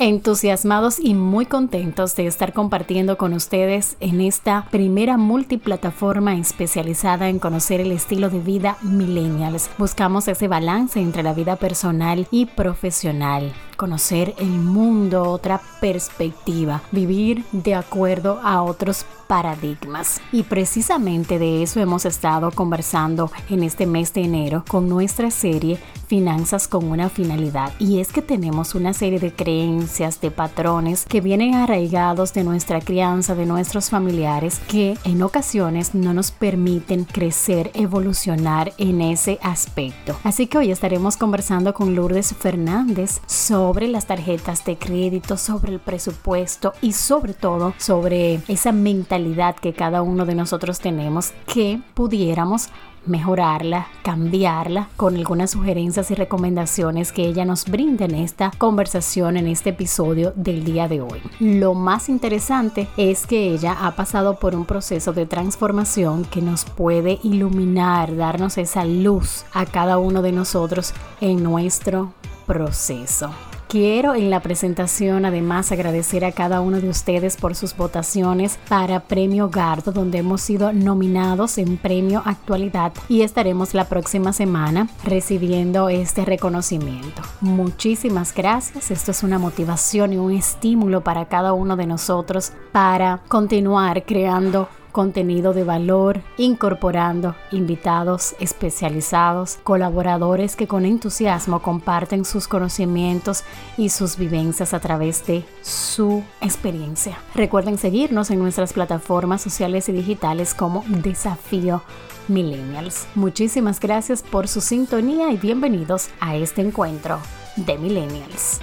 Entusiasmados y muy contentos de estar compartiendo con ustedes en esta primera multiplataforma especializada en conocer el estilo de vida millennials. Buscamos ese balance entre la vida personal y profesional conocer el mundo, otra perspectiva, vivir de acuerdo a otros paradigmas. Y precisamente de eso hemos estado conversando en este mes de enero con nuestra serie Finanzas con una finalidad. Y es que tenemos una serie de creencias, de patrones que vienen arraigados de nuestra crianza, de nuestros familiares, que en ocasiones no nos permiten crecer, evolucionar en ese aspecto. Así que hoy estaremos conversando con Lourdes Fernández sobre las tarjetas de crédito, sobre el presupuesto y sobre todo sobre esa mentalidad que cada uno de nosotros tenemos que pudiéramos mejorarla, cambiarla con algunas sugerencias y recomendaciones que ella nos brinda en esta conversación, en este episodio del día de hoy. Lo más interesante es que ella ha pasado por un proceso de transformación que nos puede iluminar, darnos esa luz a cada uno de nosotros en nuestro proceso. Quiero en la presentación además agradecer a cada uno de ustedes por sus votaciones para Premio Gardo, donde hemos sido nominados en Premio Actualidad y estaremos la próxima semana recibiendo este reconocimiento. Muchísimas gracias, esto es una motivación y un estímulo para cada uno de nosotros para continuar creando contenido de valor, incorporando invitados especializados, colaboradores que con entusiasmo comparten sus conocimientos y sus vivencias a través de su experiencia. Recuerden seguirnos en nuestras plataformas sociales y digitales como Desafío Millennials. Muchísimas gracias por su sintonía y bienvenidos a este encuentro de Millennials.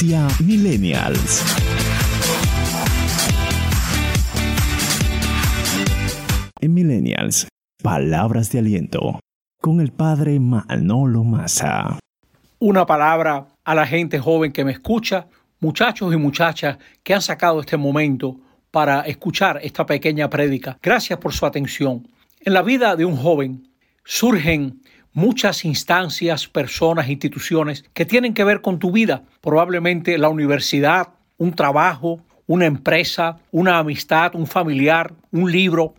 Millennials. En Millennials, palabras de aliento con el padre Manolo Massa. Una palabra a la gente joven que me escucha, muchachos y muchachas que han sacado este momento para escuchar esta pequeña prédica. Gracias por su atención. En la vida de un joven surgen muchas instancias, personas, instituciones que tienen que ver con tu vida. Probablemente la universidad, un trabajo, una empresa, una amistad, un familiar, un libro.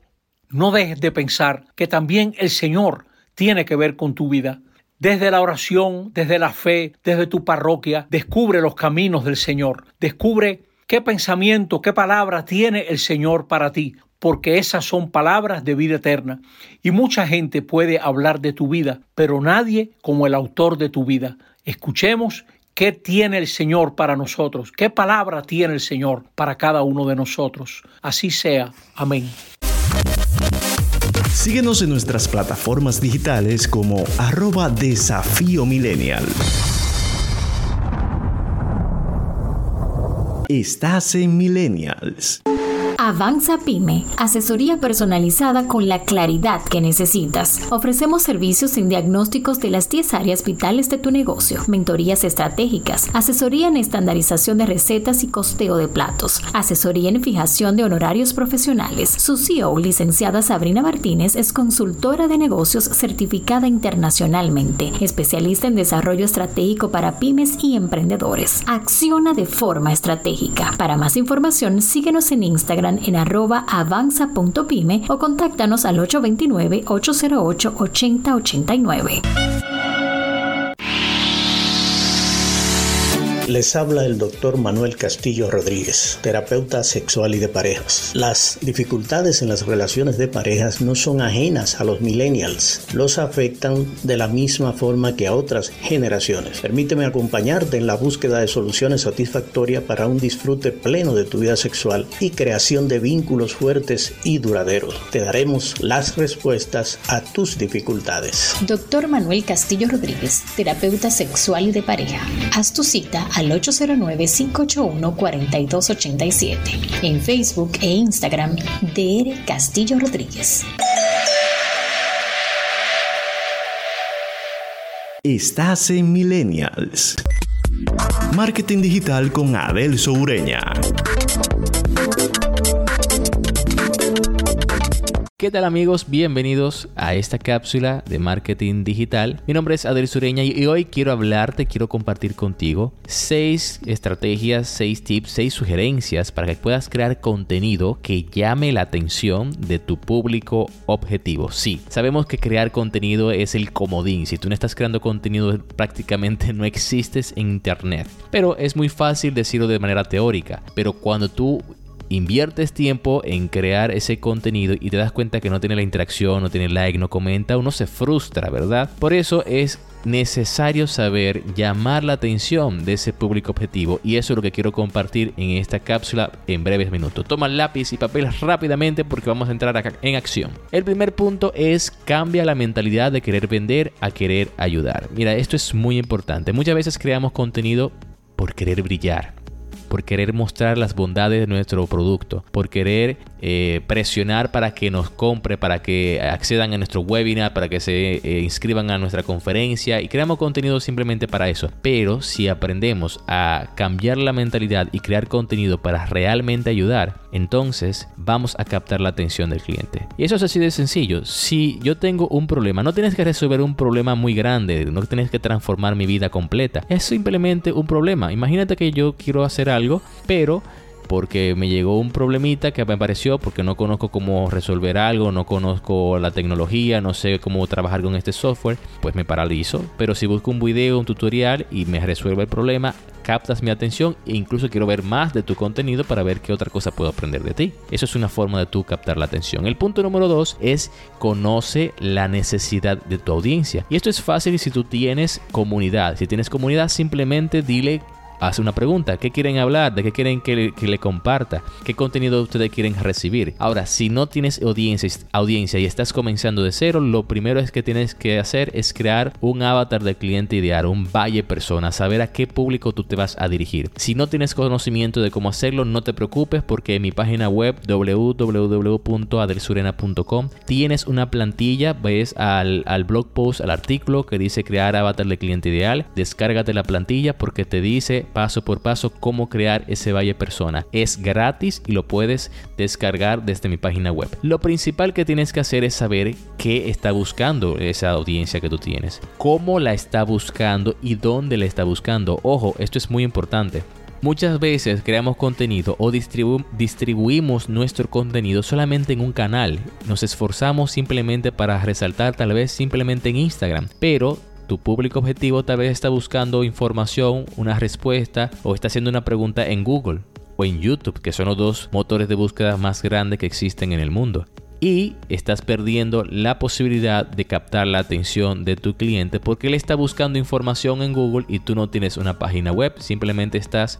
No dejes de pensar que también el Señor tiene que ver con tu vida. Desde la oración, desde la fe, desde tu parroquia, descubre los caminos del Señor. Descubre qué pensamiento, qué palabra tiene el Señor para ti porque esas son palabras de vida eterna. Y mucha gente puede hablar de tu vida, pero nadie como el autor de tu vida. Escuchemos qué tiene el Señor para nosotros, qué palabra tiene el Señor para cada uno de nosotros. Así sea. Amén. Síguenos en nuestras plataformas digitales como arroba desafío. Estás en Millennials. Avanza Pyme, asesoría personalizada con la claridad que necesitas. Ofrecemos servicios en diagnósticos de las 10 áreas vitales de tu negocio, mentorías estratégicas, asesoría en estandarización de recetas y costeo de platos, asesoría en fijación de honorarios profesionales. Su CEO, licenciada Sabrina Martínez, es consultora de negocios certificada internacionalmente, especialista en desarrollo estratégico para pymes y emprendedores. Acciona de forma estratégica. Para más información, síguenos en Instagram en arroba avanza.pyme o contáctanos al 829-808-8089. Les habla el doctor Manuel Castillo Rodríguez, terapeuta sexual y de parejas. Las dificultades en las relaciones de parejas no son ajenas a los millennials, los afectan de la misma forma que a otras generaciones. Permíteme acompañarte en la búsqueda de soluciones satisfactorias para un disfrute pleno de tu vida sexual y creación de vínculos fuertes y duraderos. Te daremos las respuestas a tus dificultades. Doctor Manuel Castillo Rodríguez, terapeuta sexual y de pareja. Haz tu cita al 809-581-4287. En Facebook e Instagram, DR Castillo Rodríguez. Estás en Millennials. Marketing digital con Adel Soureña. ¿Qué tal amigos? Bienvenidos a esta cápsula de marketing digital. Mi nombre es Adel Sureña y hoy quiero hablarte, quiero compartir contigo seis estrategias, seis tips, seis sugerencias para que puedas crear contenido que llame la atención de tu público objetivo. Sí, sabemos que crear contenido es el comodín. Si tú no estás creando contenido prácticamente no existes en internet. Pero es muy fácil decirlo de manera teórica. Pero cuando tú inviertes tiempo en crear ese contenido y te das cuenta que no tiene la interacción, no tiene like, no comenta, uno se frustra, ¿verdad? Por eso es necesario saber llamar la atención de ese público objetivo y eso es lo que quiero compartir en esta cápsula en breves minutos. Toma lápiz y papel rápidamente porque vamos a entrar acá en acción. El primer punto es cambia la mentalidad de querer vender a querer ayudar. Mira, esto es muy importante. Muchas veces creamos contenido por querer brillar por querer mostrar las bondades de nuestro producto, por querer eh, presionar para que nos compre, para que accedan a nuestro webinar, para que se eh, inscriban a nuestra conferencia y creamos contenido simplemente para eso. Pero si aprendemos a cambiar la mentalidad y crear contenido para realmente ayudar, entonces vamos a captar la atención del cliente. Y eso es así de sencillo. Si yo tengo un problema, no tienes que resolver un problema muy grande, no tienes que transformar mi vida completa. Es simplemente un problema. Imagínate que yo quiero hacer algo, pero porque me llegó un problemita que me apareció porque no conozco cómo resolver algo, no conozco la tecnología, no sé cómo trabajar con este software, pues me paralizo. Pero si busco un video, un tutorial y me resuelve el problema, captas mi atención e incluso quiero ver más de tu contenido para ver qué otra cosa puedo aprender de ti. Eso es una forma de tú captar la atención. El punto número dos es conoce la necesidad de tu audiencia. Y esto es fácil si tú tienes comunidad. Si tienes comunidad, simplemente dile hace una pregunta. ¿Qué quieren hablar? ¿De qué quieren que le, comparta? ¿Qué contenido ustedes quieren recibir? Ahora, si no tienes audiencia, audiencia y estás comenzando de cero, lo primero es que tienes que hacer es crear un avatar de cliente ideal, un valle persona, saber a qué público tú te vas a dirigir. Si no tienes conocimiento de cómo hacerlo, no te preocupes porque en mi página web www.adelsurena.com tienes una plantilla, ves al, al blog post, al artículo que dice crear avatar de cliente ideal, descárgate la plantilla porque te dice paso por paso cómo crear ese valle persona. Es gratis y lo puedes descargar desde mi página web. Lo principal que tienes que hacer es saber qué está buscando esa audiencia que tú tienes, cómo la está buscando y dónde la está buscando. Ojo, esto es muy importante. Muchas veces creamos contenido o distribuimos nuestro contenido solamente en un canal. Nos esforzamos simplemente para resaltar tal vez simplemente en Instagram. Pero tu público objetivo tal vez está buscando información, una respuesta o está haciendo una pregunta en Google o en YouTube, que son los dos motores de búsqueda más grandes que existen en el mundo y estás perdiendo la posibilidad de captar la atención de tu cliente porque él está buscando información en Google y tú no tienes una página web, simplemente estás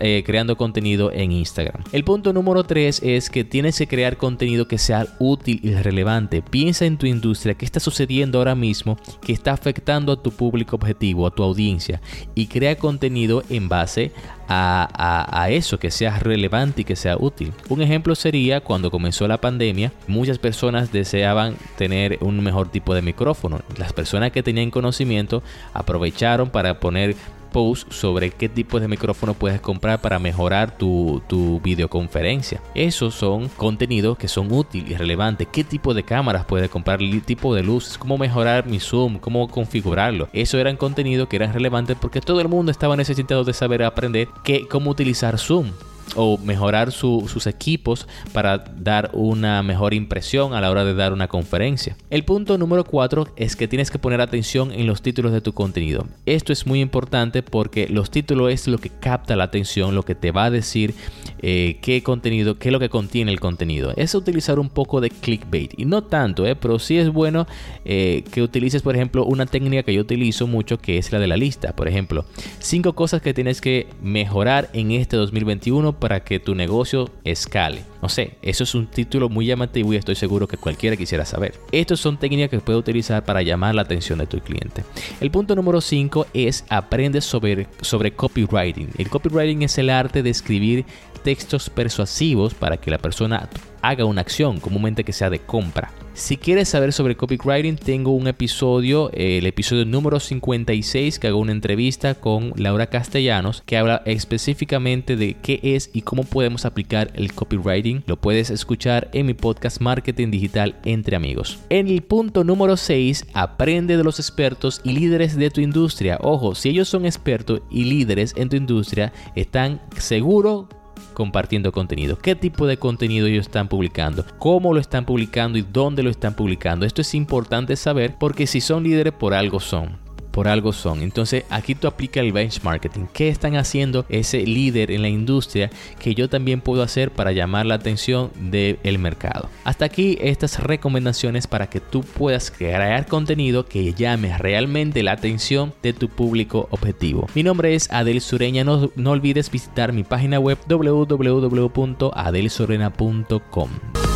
eh, creando contenido en Instagram. El punto número 3 es que tienes que crear contenido que sea útil y relevante. Piensa en tu industria, qué está sucediendo ahora mismo que está afectando a tu público objetivo, a tu audiencia y crea contenido en base a, eso, que sea relevante y que sea útil. Un ejemplo sería cuando comenzó la pandemia, muchas personas deseaban tener un mejor tipo de micrófono. Las personas que tenían conocimiento aprovecharon para poner post sobre qué tipo de micrófono puedes comprar para mejorar tu, videoconferencia. Esos son contenidos que son útiles y relevantes. ¿Qué tipo de cámaras puedes comprar? ¿Qué tipo de luces? ¿Cómo mejorar mi zoom? ¿Cómo configurarlo? Eso eran contenidos que eran relevantes porque todo el mundo estaba necesitado de saber aprender que, cómo utilizar zoom o mejorar sus equipos para dar una mejor impresión a la hora de dar una conferencia. El punto número 4 es que tienes que poner atención en los títulos de tu contenido. Esto es muy importante porque los títulos es lo que capta la atención, lo que te va a decir eh, qué contenido, qué es lo que contiene el contenido. Es utilizar un poco de clickbait y no tanto, eh, pero sí es bueno eh, que utilices, por ejemplo, una técnica que yo utilizo mucho que es la de la lista. Por ejemplo, cinco cosas que tienes que mejorar en este 2021 para que tu negocio escale. No sé, eso es un título muy llamativo y estoy seguro que cualquiera quisiera saber. Estas son técnicas que puedes utilizar para llamar la atención de tu cliente. El punto número 5 es aprende sobre, sobre copywriting. El copywriting es el arte de escribir textos persuasivos para que la persona haga una acción, comúnmente que sea de compra. Si quieres saber sobre copywriting, tengo un episodio, el episodio número 56, que hago una entrevista con Laura Castellanos, que habla específicamente de qué es y cómo podemos aplicar el copywriting. Lo puedes escuchar en mi podcast Marketing Digital entre amigos. En el punto número 6, aprende de los expertos y líderes de tu industria. Ojo, si ellos son expertos y líderes en tu industria, están seguros compartiendo contenido, qué tipo de contenido ellos están publicando, cómo lo están publicando y dónde lo están publicando. Esto es importante saber porque si son líderes por algo son por algo son. Entonces aquí tú aplica el benchmarking. ¿Qué están haciendo ese líder en la industria que yo también puedo hacer para llamar la atención del mercado? Hasta aquí estas recomendaciones para que tú puedas crear contenido que llame realmente la atención de tu público objetivo. Mi nombre es Adel Sureña. No, no olvides visitar mi página web www.adelsorena.com.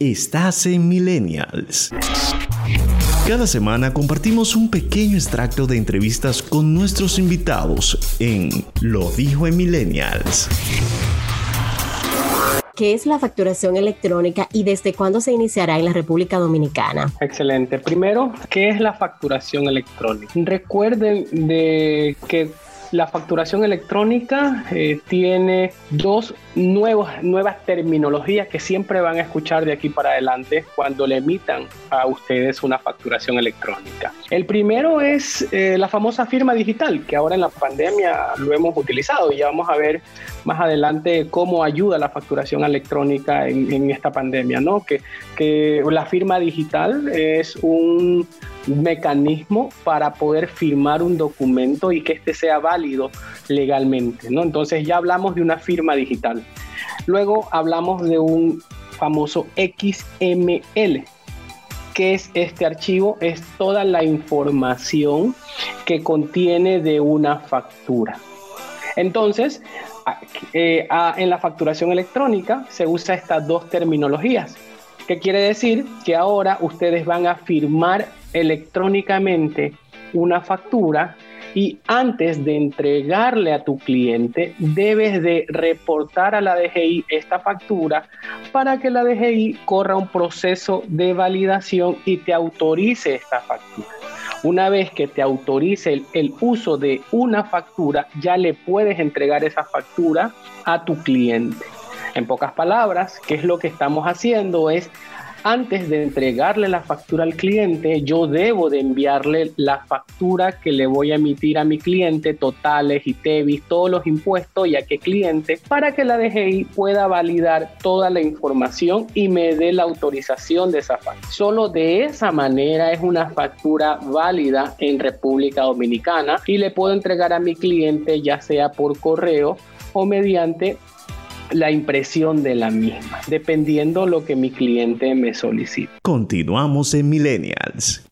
Estás en Millennials. Cada semana compartimos un pequeño extracto de entrevistas con nuestros invitados en Lo dijo en Millennials. ¿Qué es la facturación electrónica y desde cuándo se iniciará en la República Dominicana? Excelente. Primero, ¿qué es la facturación electrónica? Recuerden de que la facturación electrónica eh, tiene dos nuevas, terminologías que siempre van a escuchar de aquí para adelante cuando le emitan a ustedes una facturación electrónica. El primero es eh, la famosa firma digital, que ahora en la pandemia lo hemos utilizado y ya vamos a ver más adelante cómo ayuda la facturación electrónica en, esta pandemia, ¿no? Que la firma digital es un mecanismo para poder firmar un documento y que éste sea válido legalmente. ¿no? Entonces ya hablamos de una firma digital. Luego hablamos de un famoso XML. ¿Qué es este archivo? Es toda la información que contiene de una factura. Entonces, eh, en la facturación electrónica se usa estas dos terminologías. ¿Qué quiere decir? Que ahora ustedes van a firmar electrónicamente una factura y antes de entregarle a tu cliente debes de reportar a la DGI esta factura para que la DGI corra un proceso de validación y te autorice esta factura. Una vez que te autorice el, el, uso de una factura, ya le puedes entregar esa factura a tu cliente. En pocas palabras, ¿qué es lo que estamos haciendo? Es antes de entregarle la factura al cliente, yo debo de enviarle la factura que le voy a emitir a mi cliente, totales y TEVIS, todos los impuestos y a qué cliente, para que la DGI pueda validar toda la información y me dé la autorización de esa factura. Solo de esa manera es una factura válida en República Dominicana y le puedo entregar a mi cliente ya sea por correo o mediante la impresión de la misma, dependiendo lo que mi cliente me solicite. Continuamos en Millennials.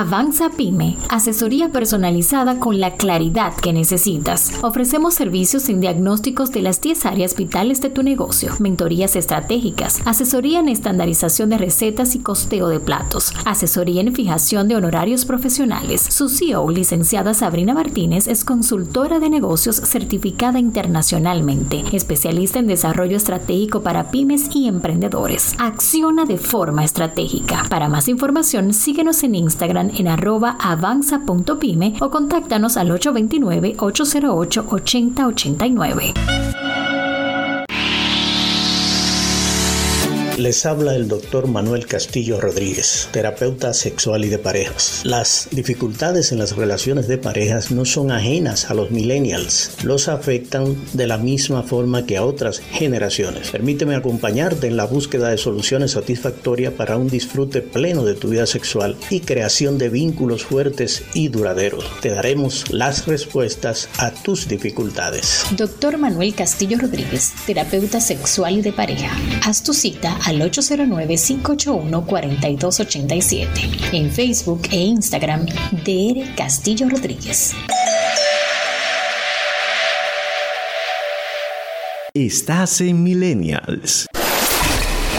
Avanza Pyme, asesoría personalizada con la claridad que necesitas. Ofrecemos servicios en diagnósticos de las 10 áreas vitales de tu negocio, mentorías estratégicas, asesoría en estandarización de recetas y costeo de platos, asesoría en fijación de honorarios profesionales. Su CEO, licenciada Sabrina Martínez, es consultora de negocios certificada internacionalmente, especialista en desarrollo estratégico para pymes y emprendedores. Acciona de forma estratégica. Para más información, síguenos en Instagram en arroba avanza.pyme o contáctanos al 829-808-8089. Les habla el doctor Manuel Castillo Rodríguez, terapeuta sexual y de parejas. Las dificultades en las relaciones de parejas no son ajenas a los millennials, los afectan de la misma forma que a otras generaciones. Permíteme acompañarte en la búsqueda de soluciones satisfactorias para un disfrute pleno de tu vida sexual y creación de vínculos fuertes y duraderos. Te daremos las respuestas a tus dificultades. Doctor Manuel Castillo Rodríguez, terapeuta sexual y de pareja. Haz tu cita al 809-581-4287 en Facebook e Instagram DR Castillo Rodríguez. Estás en Millennials.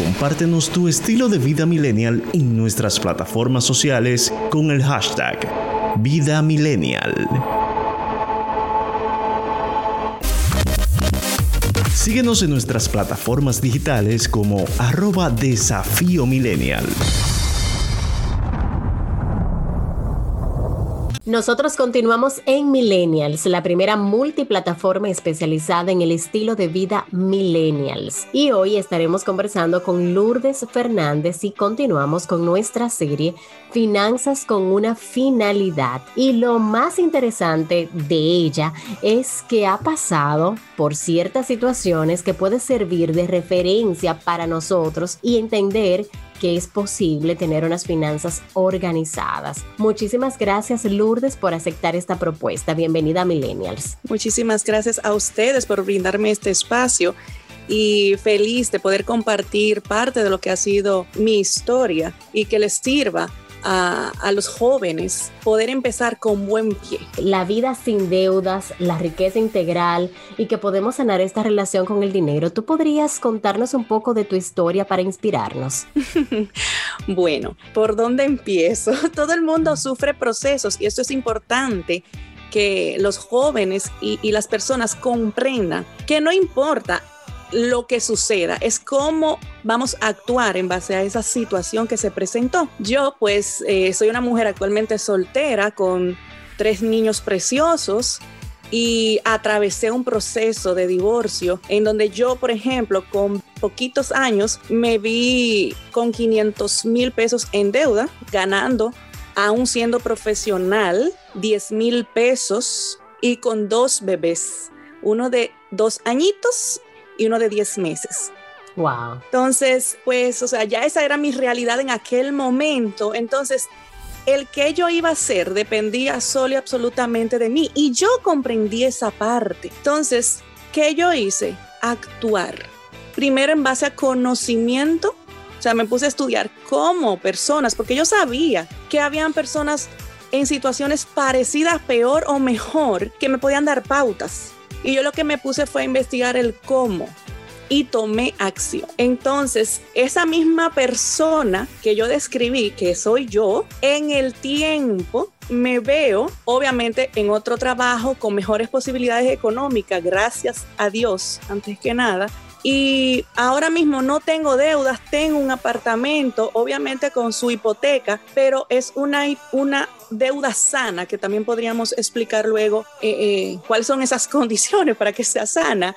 Compártenos tu estilo de vida millennial en nuestras plataformas sociales con el hashtag Vida Millennial. Síguenos en nuestras plataformas digitales como arroba desafío millennial. Nosotros continuamos en Millennials, la primera multiplataforma especializada en el estilo de vida Millennials. Y hoy estaremos conversando con Lourdes Fernández y continuamos con nuestra serie Finanzas con una finalidad. Y lo más interesante de ella es que ha pasado por ciertas situaciones que puede servir de referencia para nosotros y entender que es posible tener unas finanzas organizadas. Muchísimas gracias Lourdes por aceptar esta propuesta. Bienvenida a Millennials. Muchísimas gracias a ustedes por brindarme este espacio y feliz de poder compartir parte de lo que ha sido mi historia y que les sirva a, los jóvenes poder empezar con buen pie. La vida sin deudas, la riqueza integral y que podemos sanar esta relación con el dinero. ¿Tú podrías contarnos un poco de tu historia para inspirarnos? bueno, ¿por dónde empiezo? Todo el mundo sufre procesos y esto es importante que los jóvenes y, y las personas comprendan que no importa lo que suceda, es cómo vamos a actuar en base a esa situación que se presentó. Yo pues eh, soy una mujer actualmente soltera con tres niños preciosos y atravesé un proceso de divorcio en donde yo, por ejemplo, con poquitos años me vi con 500 mil pesos en deuda, ganando, aún siendo profesional, 10 mil pesos y con dos bebés, uno de dos añitos y uno de 10 meses. Wow. Entonces, pues, o sea, ya esa era mi realidad en aquel momento. Entonces, el que yo iba a hacer dependía solo y absolutamente de mí. Y yo comprendí esa parte. Entonces, ¿qué yo hice? Actuar. Primero en base a conocimiento. O sea, me puse a estudiar cómo personas, porque yo sabía que habían personas en situaciones parecidas, peor o mejor, que me podían dar pautas. Y yo lo que me puse fue a investigar el cómo y tomé acción. Entonces, esa misma persona que yo describí, que soy yo, en el tiempo me veo, obviamente, en otro trabajo con mejores posibilidades económicas, gracias a Dios, antes que nada. Y ahora mismo no tengo deudas, tengo un apartamento, obviamente con su hipoteca, pero es una, una deuda sana, que también podríamos explicar luego eh, eh, cuáles son esas condiciones para que sea sana.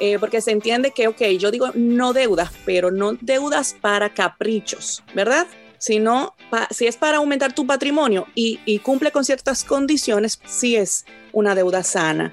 Eh, porque se entiende que, ok, yo digo no deudas, pero no deudas para caprichos, ¿verdad? Sino si es para aumentar tu patrimonio y, y cumple con ciertas condiciones, sí es una deuda sana.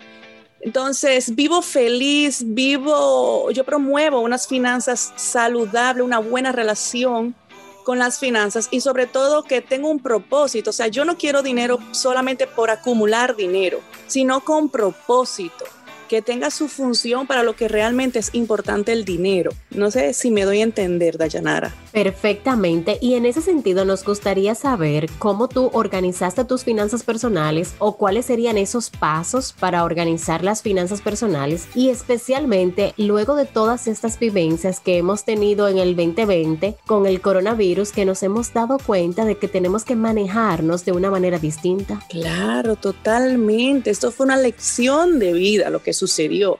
Entonces, vivo feliz, vivo, yo promuevo unas finanzas saludables, una buena relación con las finanzas y sobre todo que tengo un propósito. O sea, yo no quiero dinero solamente por acumular dinero, sino con propósito que tenga su función para lo que realmente es importante el dinero. No sé si me doy a entender, Dayanara. Perfectamente. Y en ese sentido nos gustaría saber cómo tú organizaste tus finanzas personales o cuáles serían esos pasos para organizar las finanzas personales y especialmente luego de todas estas vivencias que hemos tenido en el 2020 con el coronavirus que nos hemos dado cuenta de que tenemos que manejarnos de una manera distinta. Claro, totalmente. Esto fue una lección de vida lo que sucedió.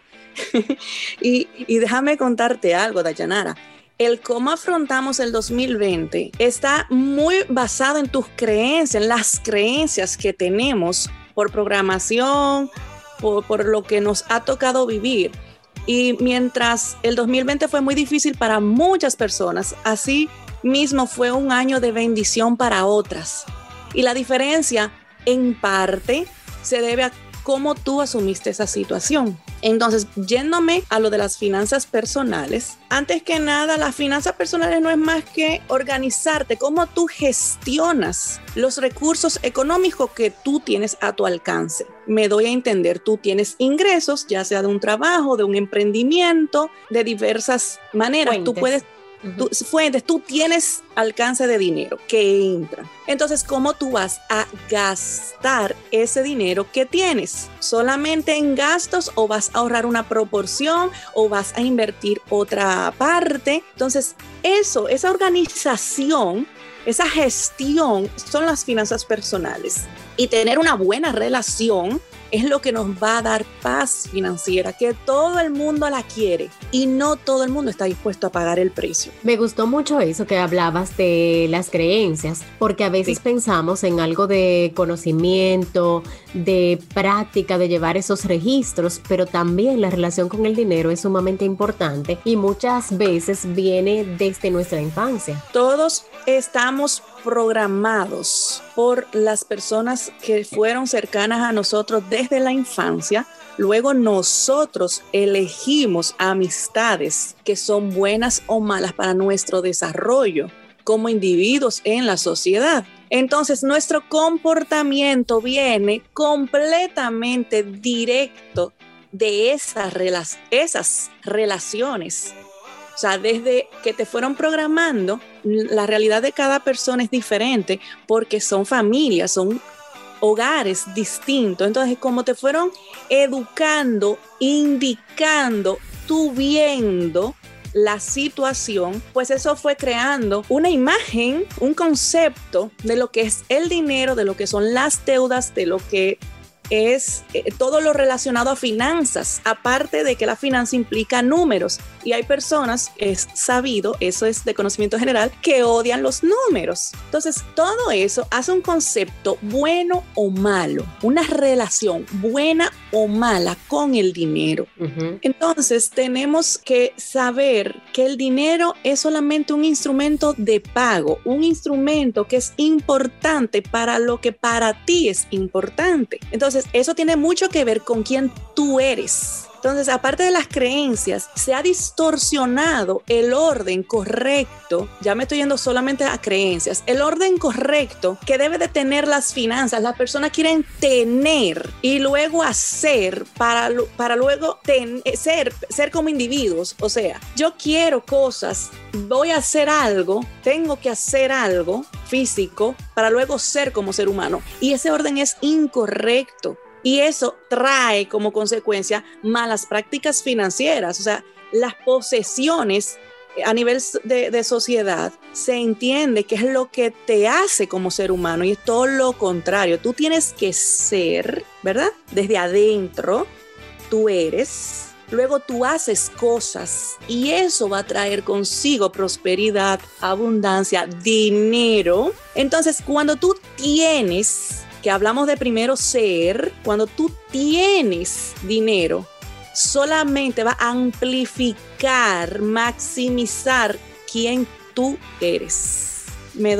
y, déjame contarte algo, Dayanara. El cómo afrontamos el 2020 está muy basado en tus creencias, en las creencias que tenemos por programación, por lo que nos ha tocado vivir. Y mientras el 2020 fue muy difícil para muchas personas, así mismo fue un año de bendición para otras. Y la diferencia, en parte, se debe a cómo tú asumiste esa situación. Entonces, yéndome a lo de las finanzas personales, antes que nada, las finanzas personales no es más que organizarte, cómo tú gestionas los recursos económicos que tú tienes a tu alcance. Me doy a entender, tú tienes ingresos, ya sea de un trabajo, de un emprendimiento, de diversas maneras. Tú puedes Tú, fuentes, tú tienes alcance de dinero que entra. Entonces, ¿cómo tú vas a gastar ese dinero que tienes? ¿Solamente en gastos o vas a ahorrar una proporción o vas a invertir otra parte? Entonces, eso, esa organización, esa gestión son las finanzas personales. Y tener una buena relación es lo que nos va a dar paz financiera, que todo el mundo la quiere y no todo el mundo está dispuesto a pagar el precio. Me gustó mucho eso que hablabas de las creencias, porque a veces pensamos en algo de conocimiento, de práctica, de llevar esos registros, pero también la relación con el dinero es sumamente importante y muchas veces viene desde nuestra infancia. Todos estamos programados por las personas que fueron cercanas a nosotros desde la infancia. Luego nosotros elegimos amistades que son buenas o malas para nuestro desarrollo como individuos en la sociedad. Entonces nuestro comportamiento viene completamente directo de esas, esas relaciones o sea, desde que te fueron programando, la realidad de cada persona es diferente porque son familias, son hogares distintos. Entonces, como te fueron educando, indicando, tú viendo la situación, pues eso fue creando una imagen, un concepto de lo que es el dinero, de lo que son las deudas, de lo que es eh, todo lo relacionado a finanzas, aparte de que la finanza implica números. Y hay personas, es sabido, eso es de conocimiento general, que odian los números. Entonces, todo eso hace un concepto bueno o malo, una relación buena o mala con el dinero. Entonces, tenemos que saber que el dinero es solamente un instrumento de pago, un instrumento que es importante para lo que para ti es importante. Entonces, eso tiene mucho que ver con quién tú eres. Entonces, aparte de las creencias, se ha distorsionado el orden correcto, ya me estoy yendo solamente a creencias, el orden correcto que debe de tener las finanzas. Las personas quieren tener y luego hacer para, para luego ser, ser como individuos. O sea, yo quiero cosas, voy a hacer algo, tengo que hacer algo físico para luego ser como ser humano. Y ese orden es incorrecto. Y eso trae como consecuencia malas prácticas financieras, o sea, las posesiones a nivel de, sociedad se entiende que es lo que te hace como ser humano y es todo lo contrario. Tú tienes que ser, ¿verdad? Desde adentro, tú eres, luego tú haces cosas y eso va a traer consigo prosperidad, abundancia, dinero. Entonces, cuando tú tienes que hablamos de primero ser, cuando tú tienes dinero, solamente va a amplificar, maximizar quién tú eres.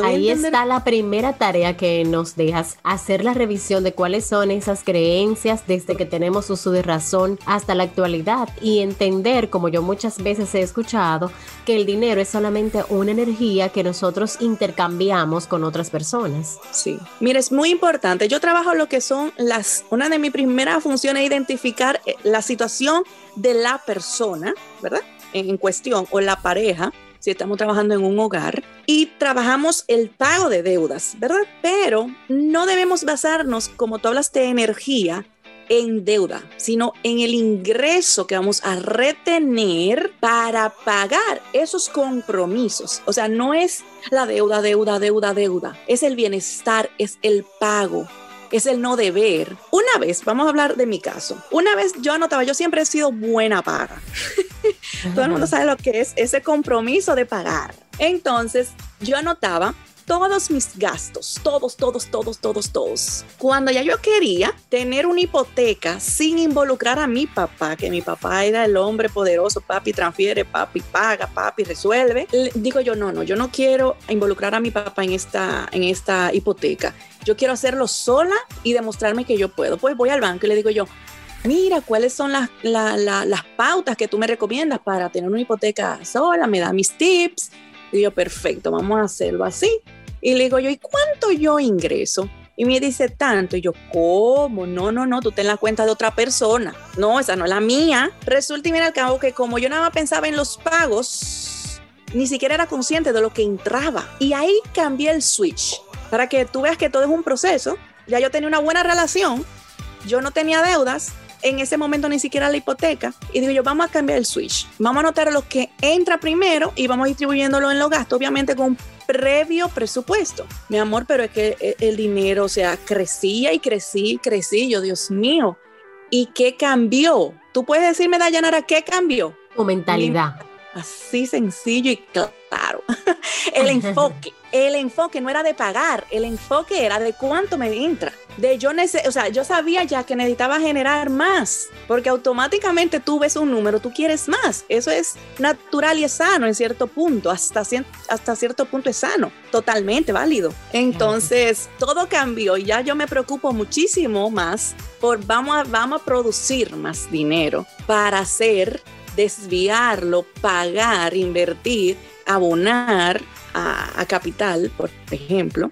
Ahí está la primera tarea que nos dejas, hacer la revisión de cuáles son esas creencias desde que tenemos uso de razón hasta la actualidad y entender, como yo muchas veces he escuchado, que el dinero es solamente una energía que nosotros intercambiamos con otras personas. Sí, mira, es muy importante. Yo trabajo lo que son las, una de mis primeras funciones es identificar eh, la situación de la persona, ¿verdad? En cuestión o la pareja si estamos trabajando en un hogar y trabajamos el pago de deudas, ¿verdad? Pero no debemos basarnos, como tú hablas de energía, en deuda, sino en el ingreso que vamos a retener para pagar esos compromisos. O sea, no es la deuda, deuda, deuda, deuda. Es el bienestar, es el pago es el no deber. Una vez, vamos a hablar de mi caso, una vez yo anotaba, yo siempre he sido buena paga. Todo el mundo sabe lo que es ese compromiso de pagar. Entonces, yo anotaba todos mis gastos, todos, todos, todos, todos, todos. Cuando ya yo quería tener una hipoteca sin involucrar a mi papá, que mi papá era el hombre poderoso, papi transfiere, papi paga, papi resuelve, digo yo, no, no, yo no quiero involucrar a mi papá en esta, en esta hipoteca. Yo quiero hacerlo sola y demostrarme que yo puedo. Pues voy al banco y le digo yo, mira, ¿cuáles son las, las pautas que tú me recomiendas para tener una hipoteca sola? Me da mis tips. Y yo, perfecto, vamos a hacerlo así. Y le digo yo, ¿y cuánto yo ingreso? Y me dice tanto. Y yo, ¿cómo? No, no, no, tú ten la cuenta de otra persona. No, esa no es la mía. Resulta y mira al cabo que como yo nada más pensaba en los pagos, ni siquiera era consciente de lo que entraba. Y ahí cambié el switch. Para que tú veas que todo es un proceso. Ya yo tenía una buena relación. Yo no tenía deudas en ese momento ni siquiera la hipoteca. Y digo yo, vamos a cambiar el switch. Vamos a anotar lo que entra primero y vamos distribuyéndolo en los gastos, obviamente con un previo presupuesto. Mi amor, pero es que e, el dinero, o sea, crecía y crecí y crecí. Yo, Dios mío. ¿Y qué cambió? Tú puedes decirme, Dayanara, ¿qué cambió? Tu mentalidad. Así sencillo y claro. el enfoque el enfoque no era de pagar, el enfoque era de cuánto me entra. De yo o sea, yo sabía ya que necesitaba generar más, porque automáticamente tú ves un número, tú quieres más. Eso es natural y es sano en cierto punto, hasta, hasta cierto punto es sano, totalmente válido. Entonces, todo cambió y ya yo me preocupo muchísimo más por vamos vamos a producir más dinero para hacer, desviarlo, pagar, invertir, abonar a, capital, por ejemplo.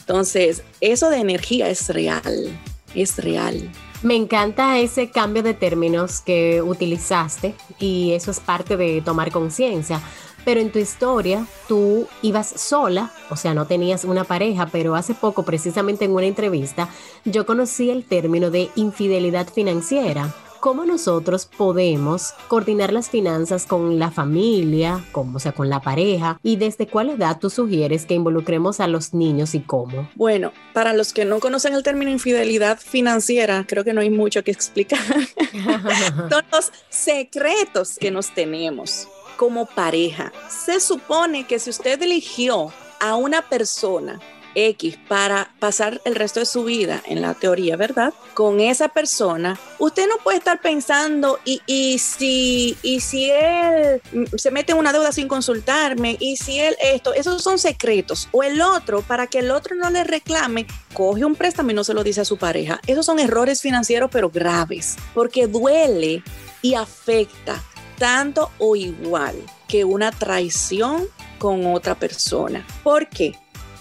Entonces, eso de energía es real, es real. Me encanta ese cambio de términos que utilizaste y eso es parte de tomar conciencia. Pero en tu historia tú ibas sola, o sea, no tenías una pareja, pero hace poco, precisamente en una entrevista, yo conocí el término de infidelidad financiera cómo nosotros podemos coordinar las finanzas con la familia, o sea, con la pareja, y desde cuál edad tú sugieres que involucremos a los niños y cómo. Bueno, para los que no conocen el término infidelidad financiera, creo que no hay mucho que explicar. Son los secretos que nos tenemos como pareja. Se supone que si usted eligió a una persona X para pasar el resto de su vida, en la teoría, ¿verdad? Con esa persona, usted no puede estar pensando, y, si, y si él se mete en una deuda sin consultarme, y si él esto, esos son secretos. O el otro, para que el otro no le reclame, coge un préstamo y no se lo dice a su pareja. Esos son errores financieros, pero graves, porque duele y afecta tanto o igual que una traición con otra persona. ¿Por qué?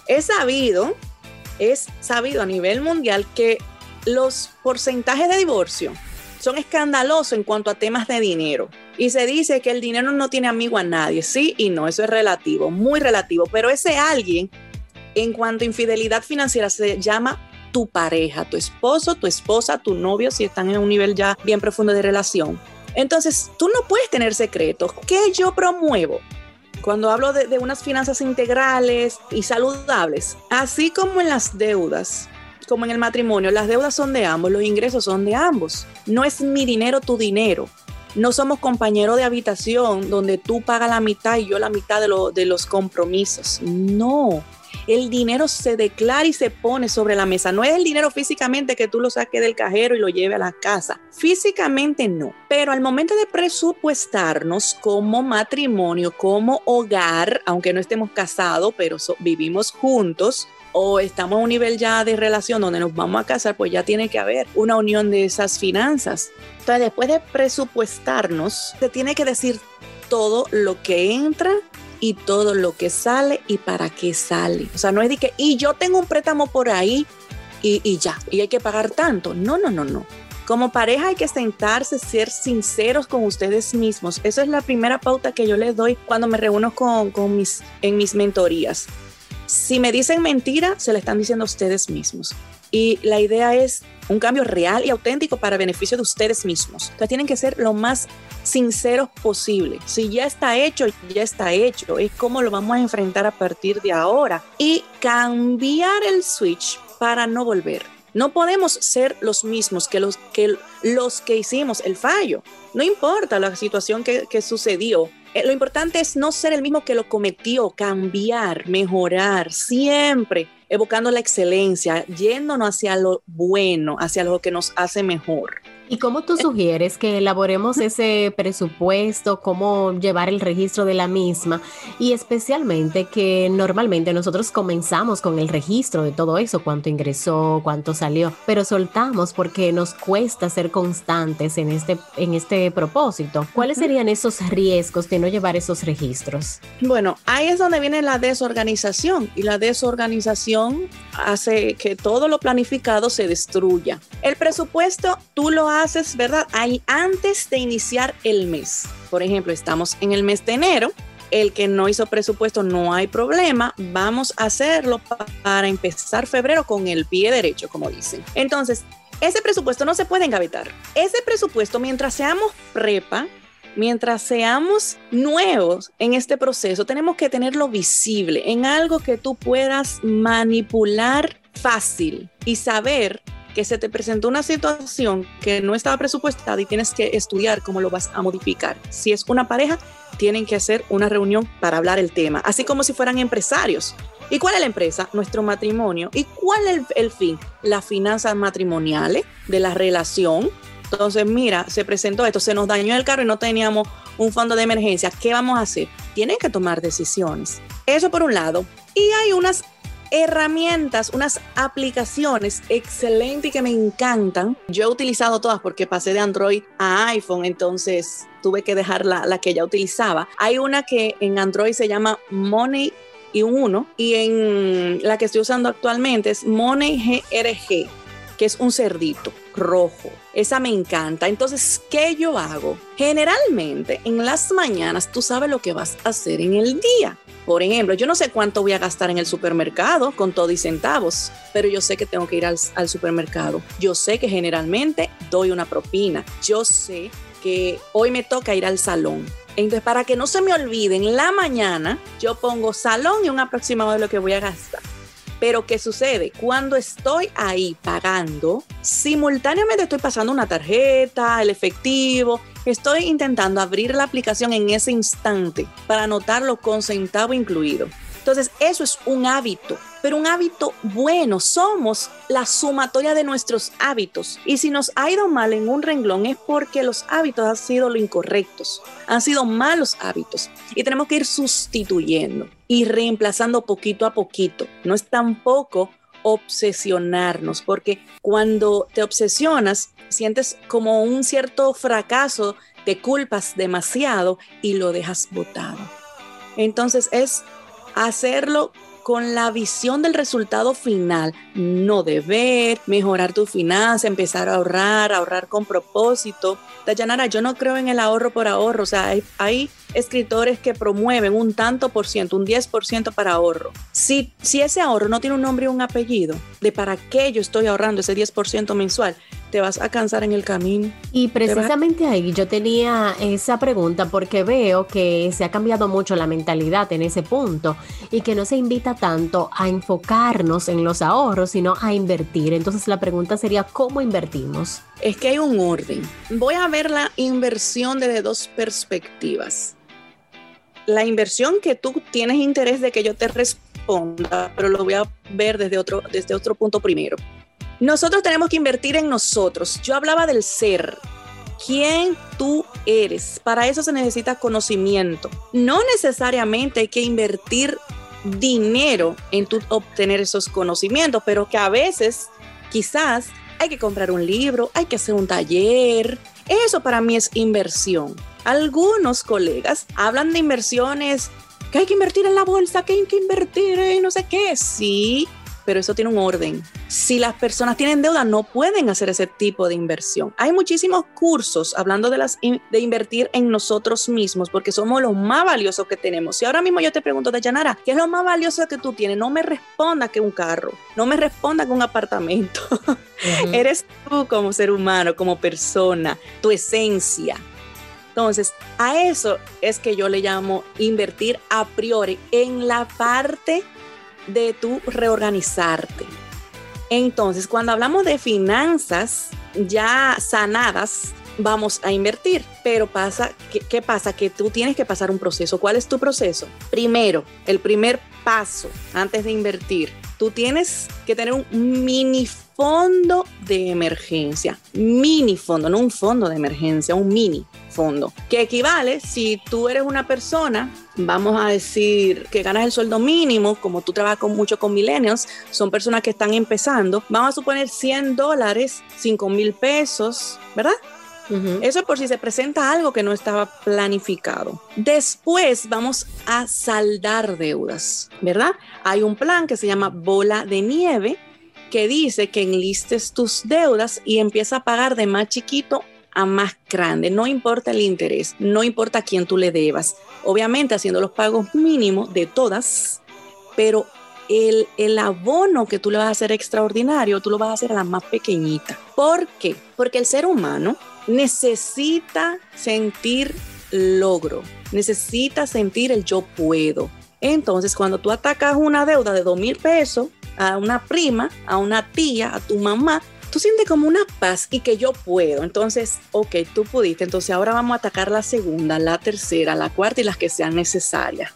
Es sabido, es sabido a nivel mundial que los porcentajes de divorcio son escandalosos en cuanto a temas de dinero. Y se dice que el dinero no tiene amigo a nadie. Sí y no, eso es relativo, muy relativo. Pero ese alguien, en cuanto a infidelidad financiera, se llama tu pareja, tu esposo, tu esposa, tu novio, si están en un nivel ya bien profundo de relación. Entonces, tú no puedes tener secretos. ¿Qué yo promuevo? Cuando hablo de, unas finanzas integrales y saludables, así como en las deudas, como en el matrimonio, las deudas son de ambos, los ingresos son de ambos. No es mi dinero tu dinero. No somos compañeros de habitación donde tú pagas la mitad y yo la mitad de, de los compromisos. No, el dinero se declara y se pone sobre la mesa. No es el dinero físicamente que tú lo saques del cajero y lo lleves a la casa. Físicamente no. Pero al momento de presupuestarnos como matrimonio, como hogar, aunque no estemos casados, pero vivimos juntos, o estamos a un nivel ya de relación donde nos vamos a casar, pues ya tiene que haber una unión de esas finanzas. Entonces, después de presupuestarnos, se tiene que decir todo lo que entra y todo lo que sale y para qué sale. O sea, no es de que, y yo tengo un préstamo por ahí y, y ya, y hay que pagar tanto. No, no, no, no. Como pareja hay que sentarse, ser sinceros con ustedes mismos. Esa es la primera pauta que yo les doy cuando me reúno con, con mis, en mis mentorías. Si me dicen mentira, se la están diciendo a ustedes mismos. Y la idea es un cambio real y auténtico para beneficio de ustedes mismos. Entonces tienen que ser lo más sinceros posible. Si ya está hecho, ya está hecho. Es como lo vamos a enfrentar a partir de ahora. Y cambiar el switch para no volver. No podemos ser los mismos que los que, los que hicimos el fallo. No importa la situación que, que sucedió lo importante es no ser el mismo que lo cometió, cambiar, mejorar, siempre evocando la excelencia, yéndonos hacia lo bueno, hacia lo que nos hace mejor. ¿Y cómo tú sugieres que elaboremos ese presupuesto, cómo llevar el registro de la misma? Y especialmente que normalmente nosotros comenzamos con el registro de todo eso, cuánto ingresó, cuánto salió, pero soltamos porque nos cuesta ser constantes en este, en este propósito. ¿Cuáles serían esos riesgos de no llevar esos registros? Bueno, ahí es donde viene la desorganización y la desorganización hace que todo lo planificado se destruya. El presupuesto tú lo haces ¿verdad? Ahí antes de iniciar el mes. Por ejemplo, estamos en el mes de enero. El que no hizo presupuesto no hay problema. Vamos a hacerlo para empezar febrero con el pie derecho, como dicen. Entonces, ese presupuesto no se puede engavetar. Ese presupuesto, mientras seamos prepa, mientras seamos nuevos en este proceso, tenemos que tenerlo visible en algo que tú puedas manipular fácil y saber que se te presentó una situación que no estaba presupuestada y tienes que estudiar cómo lo vas a modificar. Si es una pareja, tienen que hacer una reunión para hablar el tema, así como si fueran empresarios. ¿Y cuál es la empresa? Nuestro matrimonio. ¿Y cuál es el, fin? Las finanzas matrimoniales de la relación. Entonces, mira, se presentó esto, se nos dañó el carro y no teníamos un fondo de emergencia. ¿Qué vamos a hacer? Tienen que tomar decisiones. Eso por un lado. Y hay unas herramientas, unas aplicaciones excelentes y que me encantan. Yo he utilizado todas porque pasé de Android a iPhone, entonces tuve que dejar la, la que ya utilizaba. Hay una que en Android se llama Money y un 1 y en la que estoy usando actualmente es Money GRG, que es un cerdito rojo. Esa me encanta. Entonces, ¿qué yo hago? Generalmente en las mañanas tú sabes lo que vas a hacer en el día. Por ejemplo, yo no sé cuánto voy a gastar en el supermercado con todo y centavos, pero yo sé que tengo que ir al, supermercado. Yo sé que generalmente doy una propina. Yo sé que hoy me toca ir al salón. Entonces, para que no se me olvide, en la mañana yo pongo salón y un aproximado de lo que voy a gastar. Pero ¿qué sucede? Cuando estoy ahí pagando, simultáneamente estoy pasando una tarjeta, el efectivo, estoy intentando abrir la aplicación en ese instante para anotarlo con centavo incluido. Entonces, eso es un hábito, pero un hábito bueno. Somos la sumatoria de nuestros hábitos. Y si nos ha ido mal en un renglón es porque los hábitos han sido lo incorrectos, han sido malos hábitos. Y tenemos que ir sustituyendo y reemplazando poquito a poquito. No es tampoco obsesionarnos, porque cuando te obsesionas, sientes como un cierto fracaso, te culpas demasiado y lo dejas botado. Entonces es hacerlo con la visión del resultado final, no deber, mejorar tu finanza, empezar a ahorrar, ahorrar con propósito. Dayanara, yo no creo en el ahorro por ahorro, o sea, hay, escritores que promueven un tanto por ciento, un 10% para ahorro. Si, si ese ahorro no tiene un nombre y un apellido, de para qué yo estoy ahorrando ese 10% mensual, te vas a cansar en el camino. Y precisamente ahí yo tenía esa pregunta porque veo que se ha cambiado mucho la mentalidad en ese punto y que no se invita tanto a enfocarnos en los ahorros, sino a invertir. Entonces la pregunta sería, ¿cómo invertimos? Es que hay un orden. Voy a ver la inversión desde dos perspectivas la inversión que tú tienes interés de que yo te responda, pero lo voy a ver desde otro, desde otro punto primero. Nosotros tenemos que invertir en nosotros. Yo hablaba del ser. ¿Quién tú eres? Para eso se necesita conocimiento. No necesariamente hay que invertir dinero en tu obtener esos conocimientos, pero que a veces quizás hay que comprar un libro, hay que hacer un taller. Eso para mí es inversión. Algunos colegas hablan de inversiones, que hay que invertir en la bolsa, que hay que invertir en no sé qué. Sí, pero eso tiene un orden. Si las personas tienen deuda, no pueden hacer ese tipo de inversión. Hay muchísimos cursos hablando de, las, de invertir en nosotros mismos, porque somos lo más valioso que tenemos. Si ahora mismo yo te pregunto, Dayanara, ¿qué es lo más valioso que tú tienes? No me responda que un carro, no me responda que un apartamento. Eres tú como ser humano, como persona, tu esencia. Entonces, a eso es que yo le llamo invertir a priori en la parte de tu reorganizarte. Entonces, cuando hablamos de finanzas ya sanadas, vamos a invertir. Pero pasa, ¿qué, ¿qué, pasa? Que tú tienes que pasar un proceso. ¿Cuál es tu proceso? Primero, el primer paso antes de invertir, tú tienes que tener un mini fondo de emergencia. Mini fondo, no un fondo de emergencia, un mini fondo. Que equivale si tú eres una persona, vamos a decir, que ganas el sueldo mínimo, como tú trabajas con, mucho con millennials, son personas que están empezando, vamos a suponer 100 dólares, 5 mil pesos, ¿verdad? Eso es por si se presenta algo que no estaba planificado. Después vamos a saldar deudas, ¿verdad? Hay un plan que se llama bola de nieve que dice que enlistes tus deudas y empieza a pagar de más chiquito a más grande, no importa el interés, no importa a quién tú le debas. Obviamente haciendo los pagos mínimos de todas, pero el, el, abono que tú le vas a hacer extraordinario, tú lo vas a hacer a la más pequeñita. ¿Por qué? Porque el ser humano necesita sentir logro, necesita sentir el yo puedo. Entonces, cuando tú atacas una deuda de dos mil pesos a una prima, a una tía, a tu mamá, tú sientes como una paz y que yo puedo. Entonces, ok, tú pudiste. Entonces, ahora vamos a atacar la segunda, la tercera, la cuarta y las que sean necesarias.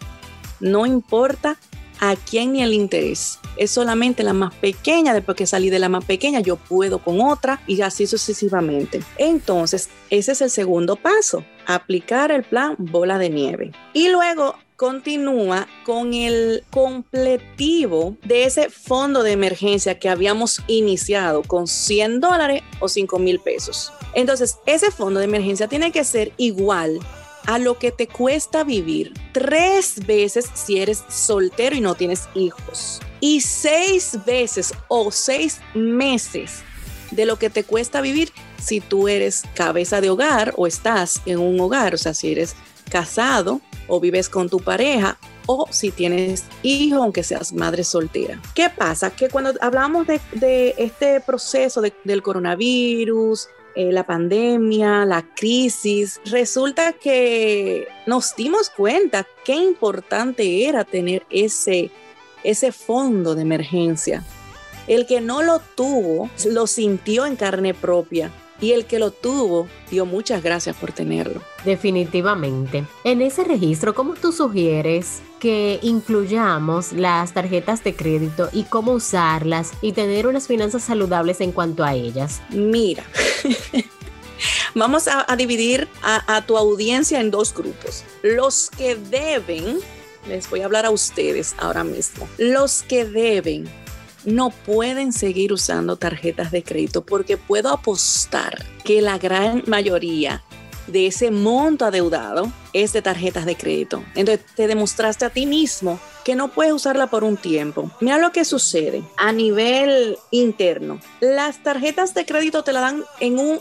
No importa a quién ni el interés. Es solamente la más pequeña, después que salí de la más pequeña, yo puedo con otra y así sucesivamente. Entonces, ese es el segundo paso, aplicar el plan bola de nieve. Y luego continúa con el completivo de ese fondo de emergencia que habíamos iniciado con 100 dólares o 5 mil pesos. Entonces, ese fondo de emergencia tiene que ser igual a lo que te cuesta vivir tres veces si eres soltero y no tienes hijos. Y seis veces o seis meses de lo que te cuesta vivir si tú eres cabeza de hogar o estás en un hogar, o sea, si eres casado o vives con tu pareja o si tienes hijos, aunque seas madre soltera. ¿Qué pasa? Que cuando hablamos de, este proceso del coronavirus, eh, la pandemia, la crisis, resulta que nos dimos cuenta qué importante era tener ese, ese fondo de emergencia. El que no lo tuvo, lo sintió en carne propia y el que lo tuvo dio muchas gracias por tenerlo. Definitivamente. En ese registro, ¿cómo tú sugieres que incluyamos las tarjetas de crédito y cómo usarlas y tener unas finanzas saludables en cuanto a ellas? Mira. Vamos a, dividir a, a tu audiencia en dos grupos. Los que deben, les voy a hablar a ustedes ahora mismo, los que deben no pueden seguir usando tarjetas de crédito porque puedo apostar que la gran mayoría de ese monto adeudado es de tarjetas de crédito. Entonces te demostraste a ti mismo que no puedes usarla por un tiempo. Mira lo que sucede a nivel interno. Las tarjetas de crédito te la dan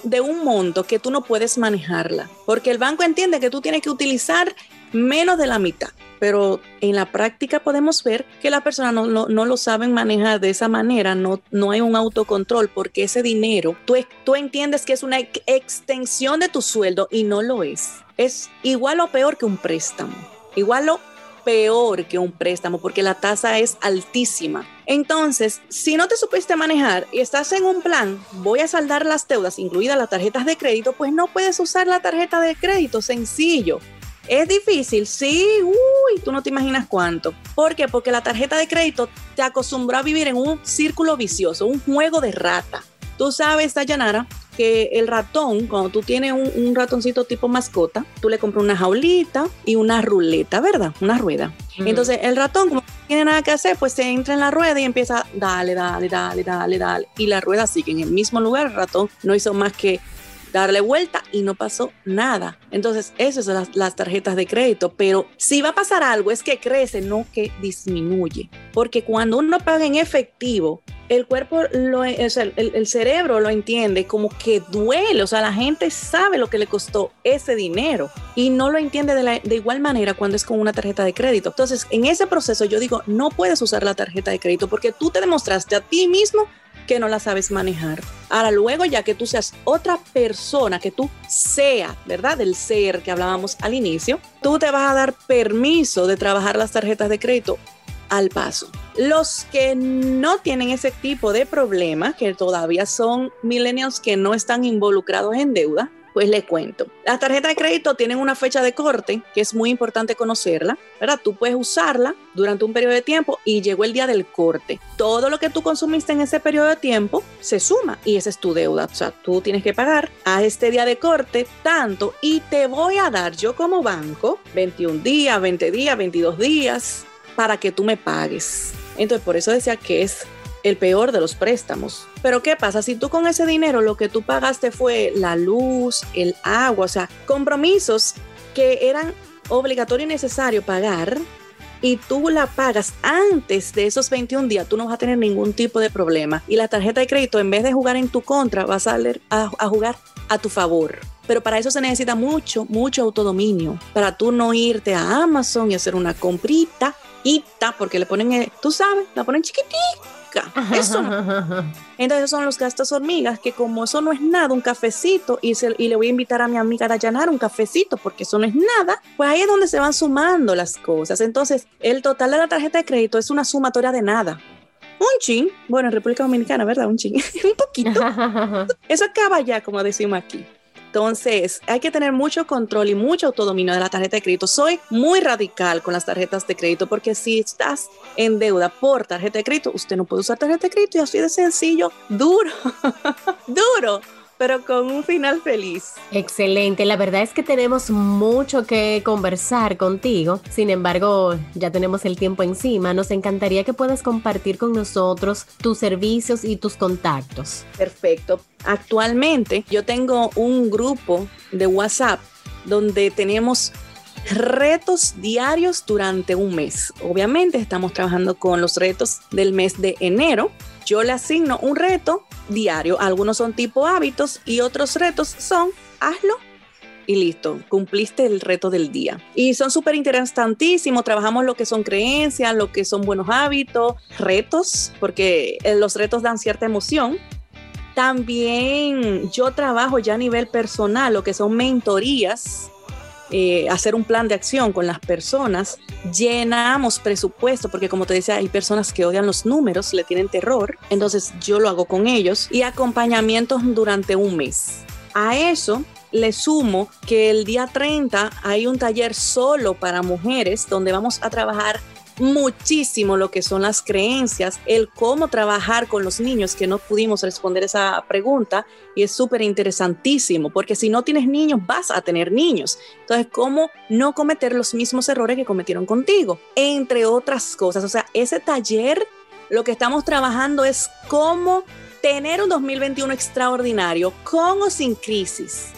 de un monto que tú no puedes manejarla, porque el banco entiende que tú tienes que utilizar menos de la mitad pero en la práctica podemos ver que las personas no, no, lo saben manejar de esa manera, no, no hay un autocontrol porque ese dinero, tú, tú entiendes que es una extensión de tu sueldo y no lo es. Es igual o peor que un préstamo, igual o peor que un préstamo porque la tasa es altísima. Entonces, si no te supiste manejar y estás en un plan, voy a saldar las deudas, incluidas las tarjetas de crédito, pues no puedes usar la tarjeta de crédito, sencillo. Es difícil, sí, uy, tú no te imaginas cuánto. ¿Por qué? Porque la tarjeta de crédito te acostumbró a vivir en un círculo vicioso, un juego de rata. Tú sabes, Dayanara, que el ratón, cuando tú tienes un, ratoncito tipo mascota, tú le compras una jaulita y una ruleta, ¿verdad? Una rueda. Entonces el ratón, como no tiene nada que hacer, pues se entra en la rueda y empieza, dale, dale, dale, dale, dale. Y la rueda sigue en el mismo lugar. El ratón no hizo más que darle vuelta y no pasó nada. Entonces, esas son las, tarjetas de crédito, pero si va a pasar algo es que crece, no que disminuye. Porque cuando uno paga en efectivo, el cuerpo, lo, el, cerebro lo entiende como que duele, o sea, la gente sabe lo que le costó ese dinero y no lo entiende de, de igual manera cuando es con una tarjeta de crédito. Entonces, en ese proceso yo digo, no puedes usar la tarjeta de crédito porque tú te demostraste a ti mismo que no la sabes manejar. Ahora luego ya que tú seas otra persona, que tú seas, ¿verdad? Del ser que hablábamos al inicio, tú te vas a dar permiso de trabajar las tarjetas de crédito al paso. Los que no tienen ese tipo de problema, que todavía son millennials que no están involucrados en deuda, Pues le cuento. Las tarjetas de crédito tienen una fecha de corte que es muy importante conocerla, ¿verdad? Tú puedes usarla durante un periodo de tiempo y llegó el día del corte. Todo lo que tú consumiste en ese periodo de tiempo se suma y esa es tu deuda. O sea, tú tienes que pagar a este día de corte tanto y te voy a dar yo como banco 21 días, 20 días, 22 días para que tú me pagues. Entonces, por eso decía que es el peor de los préstamos. Pero ¿qué pasa? Si tú con ese dinero lo que tú pagaste fue la luz, el agua, o sea, compromisos que eran obligatorio y necesario pagar, y tú la pagas antes de esos 21 días, tú no vas a tener ningún tipo de problema. Y la tarjeta de crédito, en vez de jugar en tu contra, va a, salir a, a jugar a tu favor. Pero para eso se necesita mucho, mucho autodominio. Para tú no irte a Amazon y hacer una comprita, porque le ponen, tú sabes, la ponen chiquitica eso Entonces esos son los gastos hormigas, que como eso no es nada, un cafecito, y, y le voy a invitar a mi amiga a llenar un cafecito, porque eso no es nada, pues ahí es donde se van sumando las cosas. Entonces, el total de la tarjeta de crédito es una sumatoria de nada. Un chin, bueno, en República Dominicana, ¿verdad? Un chin, un poquito. Eso acaba ya, como decimos aquí. Entonces, hay que tener mucho control y mucho autodominio de la tarjeta de crédito. Soy muy radical con las tarjetas de crédito porque si estás en deuda por tarjeta de crédito, usted no puede usar tarjeta de crédito y así de sencillo, duro, duro pero con un final feliz. Excelente, la verdad es que tenemos mucho que conversar contigo, sin embargo ya tenemos el tiempo encima, nos encantaría que puedas compartir con nosotros tus servicios y tus contactos. Perfecto, actualmente yo tengo un grupo de WhatsApp donde tenemos retos diarios durante un mes. Obviamente estamos trabajando con los retos del mes de enero. Yo le asigno un reto diario. Algunos son tipo hábitos y otros retos son hazlo y listo, cumpliste el reto del día. Y son súper interesantísimos, trabajamos lo que son creencias, lo que son buenos hábitos, retos, porque eh, los retos dan cierta emoción. También yo trabajo ya a nivel personal, lo que son mentorías, eh, hacer un plan de acción con las personas, llenamos presupuesto, porque como te decía, hay personas que odian los números, le tienen terror, entonces yo lo hago con ellos y acompañamientos durante un mes. A eso le sumo que el día 30 hay un taller solo para mujeres donde vamos a trabajar muchísimo lo que son las creencias, el cómo trabajar con los niños, que no pudimos responder esa pregunta y es súper interesantísimo, porque si no tienes niños, vas a tener niños. Entonces, ¿cómo no cometer los mismos errores que cometieron contigo? Entre otras cosas, o sea, ese taller, lo que estamos trabajando es cómo tener un 2021 extraordinario, con o sin crisis,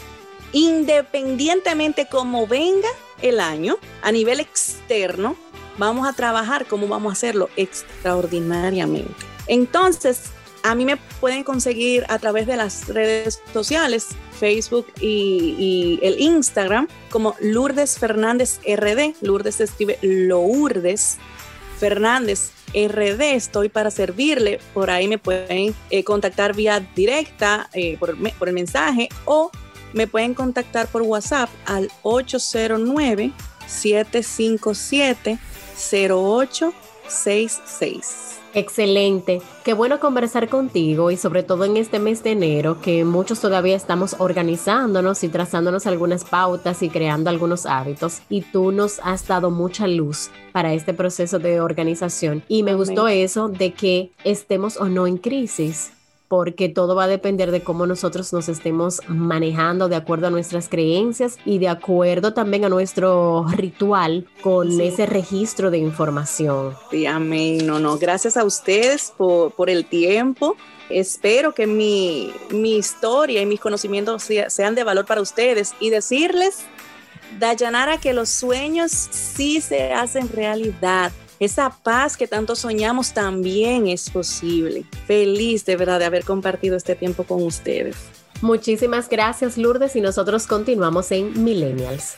independientemente cómo venga el año a nivel externo, vamos a trabajar cómo vamos a hacerlo extraordinariamente. Entonces, a mí me pueden conseguir a través de las redes sociales, Facebook y, el Instagram, como Lourdes Fernández RD. Lourdes se escribe Lourdes Fernández RD. Estoy para servirle. Por ahí me pueden eh, contactar vía directa eh, por, por el mensaje o me pueden contactar por WhatsApp al 809 757 0866. Excelente, qué bueno conversar contigo y sobre todo en este mes de enero que muchos todavía estamos organizándonos y trazándonos algunas pautas y creando algunos hábitos. Y tú nos has dado mucha luz para este proceso de organización. Y me gustó eso de que estemos o no en crisis porque todo va a depender de cómo nosotros nos estemos manejando de acuerdo a nuestras creencias y de acuerdo también a nuestro ritual con ese registro de información. Sí, amén. No, no, gracias a ustedes por, por el tiempo. Espero que mi, mi historia y mis conocimientos sean de valor para ustedes y decirles, Dayanara, que los sueños sí se hacen realidad esa paz que tanto soñamos también es posible. Feliz de verdad de haber compartido este tiempo con ustedes. Muchísimas gracias Lourdes y nosotros continuamos en Millennials.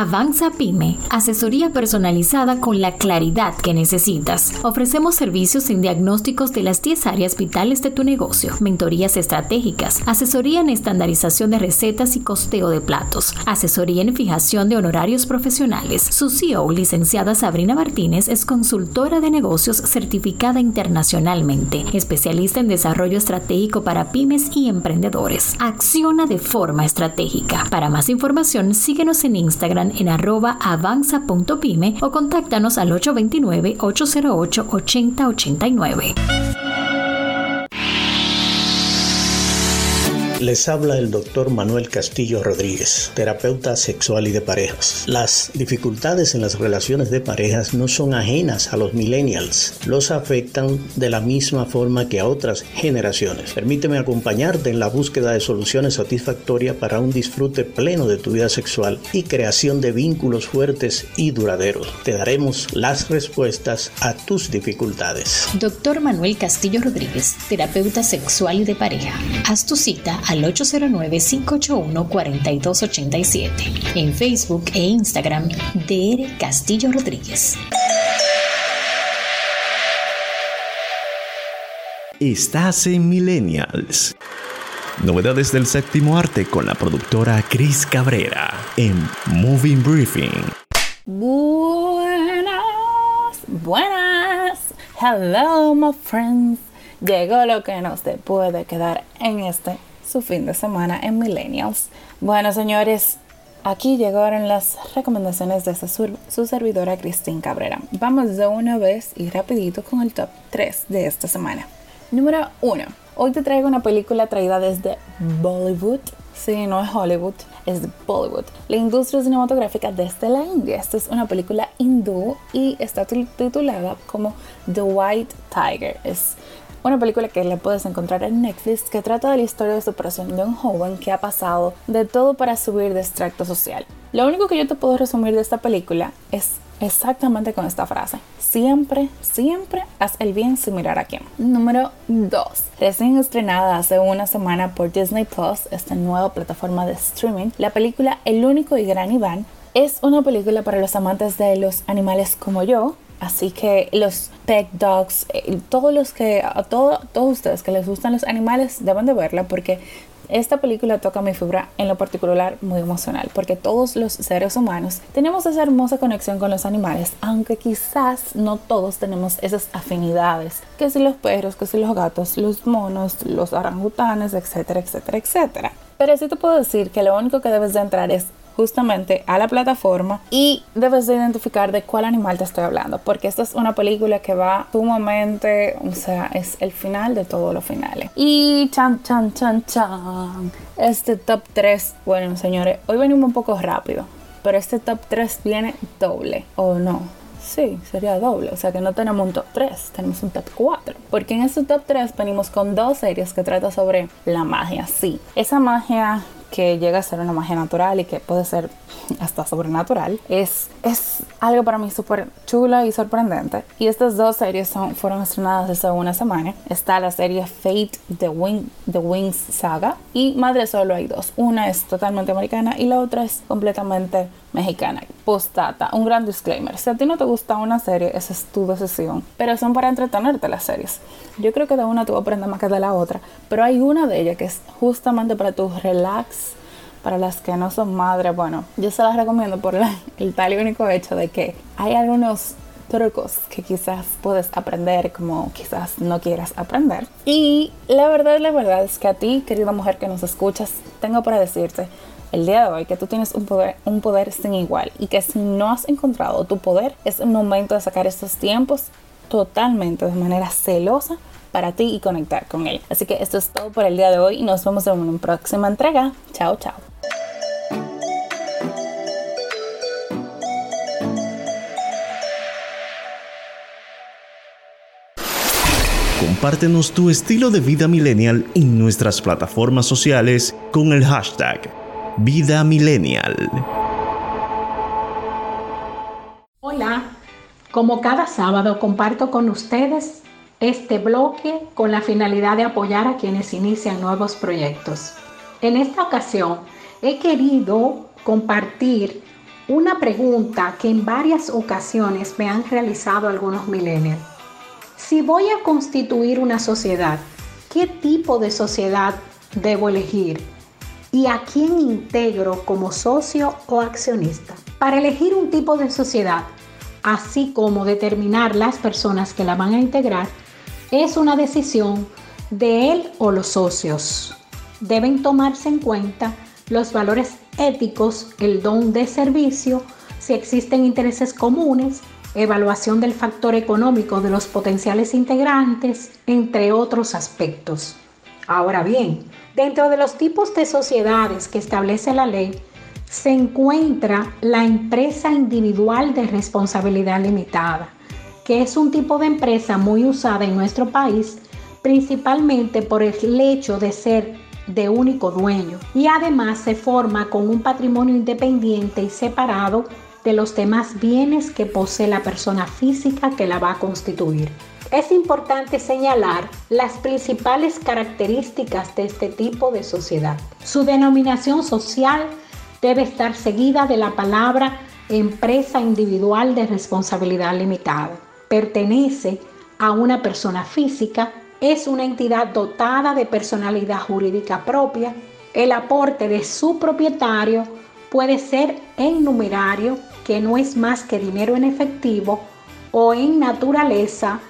Avanza Pyme, asesoría personalizada con la claridad que necesitas. Ofrecemos servicios en diagnósticos de las 10 áreas vitales de tu negocio, mentorías estratégicas, asesoría en estandarización de recetas y costeo de platos, asesoría en fijación de honorarios profesionales. Su CEO, licenciada Sabrina Martínez, es consultora de negocios certificada internacionalmente, especialista en desarrollo estratégico para pymes y emprendedores. Acciona de forma estratégica. Para más información, síguenos en Instagram en arroba avanza.pyme o contáctanos al 829-808-8089. Les habla el doctor Manuel Castillo Rodríguez, terapeuta sexual y de parejas. Las dificultades en las relaciones de parejas no son ajenas a los millennials, los afectan de la misma forma que a otras generaciones. Permíteme acompañarte en la búsqueda de soluciones satisfactorias para un disfrute pleno de tu vida sexual y creación de vínculos fuertes y duraderos. Te daremos las respuestas a tus dificultades. Doctor Manuel Castillo Rodríguez, terapeuta sexual y de pareja. Haz tu cita al 809-581-4287. En Facebook e Instagram, DR Castillo Rodríguez. Estás en Millennials. Novedades del séptimo arte con la productora Cris Cabrera en Moving Briefing. Buenas, buenas. Hello, my friends. Llegó lo que no se puede quedar en este su fin de semana en Millennials. Bueno, señores, aquí llegaron las recomendaciones de su, su servidora Cristín Cabrera. Vamos de una vez y rapidito con el top 3 de esta semana. Número 1. Hoy te traigo una película traída desde Bollywood. Sí, no es Hollywood, es Bollywood. La industria cinematográfica desde la India. Esta es una película hindú y está titulada como The White Tiger. Es una película que la puedes encontrar en Netflix que trata de la historia de superación de un joven que ha pasado de todo para subir de extracto social. Lo único que yo te puedo resumir de esta película es exactamente con esta frase. Siempre, siempre haz el bien sin mirar a quién. Número 2. Recién estrenada hace una semana por Disney Plus, esta nueva plataforma de streaming, la película El único y gran Iván es una película para los amantes de los animales como yo, Así que los pet dogs, eh, todos los que, todo, todos ustedes que les gustan los animales deben de verla porque esta película toca mi fibra en lo particular muy emocional porque todos los seres humanos tenemos esa hermosa conexión con los animales, aunque quizás no todos tenemos esas afinidades, que si los perros, que si los gatos, los monos, los orangutanes, etcétera, etcétera, etcétera. Pero sí te puedo decir que lo único que debes de entrar es justamente a la plataforma y debes de identificar de cuál animal te estoy hablando, porque esta es una película que va sumamente, o sea, es el final de todos los finales. Y chan, chan, chan, chan. Este top 3, bueno, señores, hoy venimos un poco rápido, pero este top 3 viene doble, ¿o no? Sí, sería doble. O sea que no tenemos un top 3, tenemos un top 4. Porque en este top 3 venimos con dos series que tratan sobre la magia. Sí, esa magia que llega a ser una magia natural y que puede ser hasta sobrenatural, es, es algo para mí súper chulo y sorprendente. Y estas dos series fueron estrenadas hace una semana. Está la serie Fate The, Wing, The Wings Saga y Madre Solo hay dos. Una es totalmente americana y la otra es completamente mexicana. Postdata, un gran disclaimer. Si a ti no te gusta una serie, esa es tu decisión. Pero son para entretenerte las series. Yo creo que de una tú aprendes más que de la otra. Pero hay una de ellas que es justamente para tu relax. Para las que no son madres, bueno, yo se las recomiendo por el tal y único hecho de que hay algunos trucos que quizás puedes aprender como quizás no quieras aprender. Y la verdad, la verdad es que a ti, querida mujer que nos escuchas, tengo para decirte el día de hoy que tú tienes un poder, un poder sin igual y que si no has encontrado tu poder, es el momento de sacar estos tiempos totalmente de manera celosa para ti y conectar con él. Así que esto es todo por el día de hoy y nos vemos en una próxima entrega. Chao, chao. Compártenos tu estilo de vida millennial en nuestras plataformas sociales con el hashtag Vida Millennial. Hola, como cada sábado comparto con ustedes este bloque con la finalidad de apoyar a quienes inician nuevos proyectos. En esta ocasión he querido compartir una pregunta que en varias ocasiones me han realizado algunos millennials. Si voy a constituir una sociedad, ¿qué tipo de sociedad debo elegir? ¿Y a quién integro como socio o accionista? Para elegir un tipo de sociedad, así como determinar las personas que la van a integrar, es una decisión de él o los socios. Deben tomarse en cuenta los valores éticos, el don de servicio, si existen intereses comunes, evaluación del factor económico de los potenciales integrantes, entre otros aspectos. Ahora bien, dentro de los tipos de sociedades que establece la ley, se encuentra la empresa individual de responsabilidad limitada, que es un tipo de empresa muy usada en nuestro país, principalmente por el hecho de ser de único dueño y además se forma con un patrimonio independiente y separado de los demás bienes que posee la persona física que la va a constituir. Es importante señalar las principales características de este tipo de sociedad. Su denominación social debe estar seguida de la palabra empresa individual de responsabilidad limitada. Pertenece a una persona física, es una entidad dotada de personalidad jurídica propia. El aporte de su propietario puede ser en numerario, que no es más que dinero en efectivo, o en naturaleza,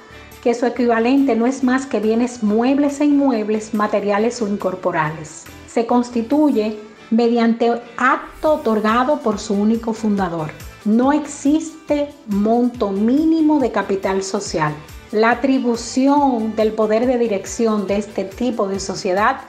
que su equivalente no es más que bienes muebles e inmuebles, materiales o incorporales. Se constituye mediante acto otorgado por su único fundador. No existe monto mínimo de capital social. La atribución del poder de dirección de este tipo de sociedad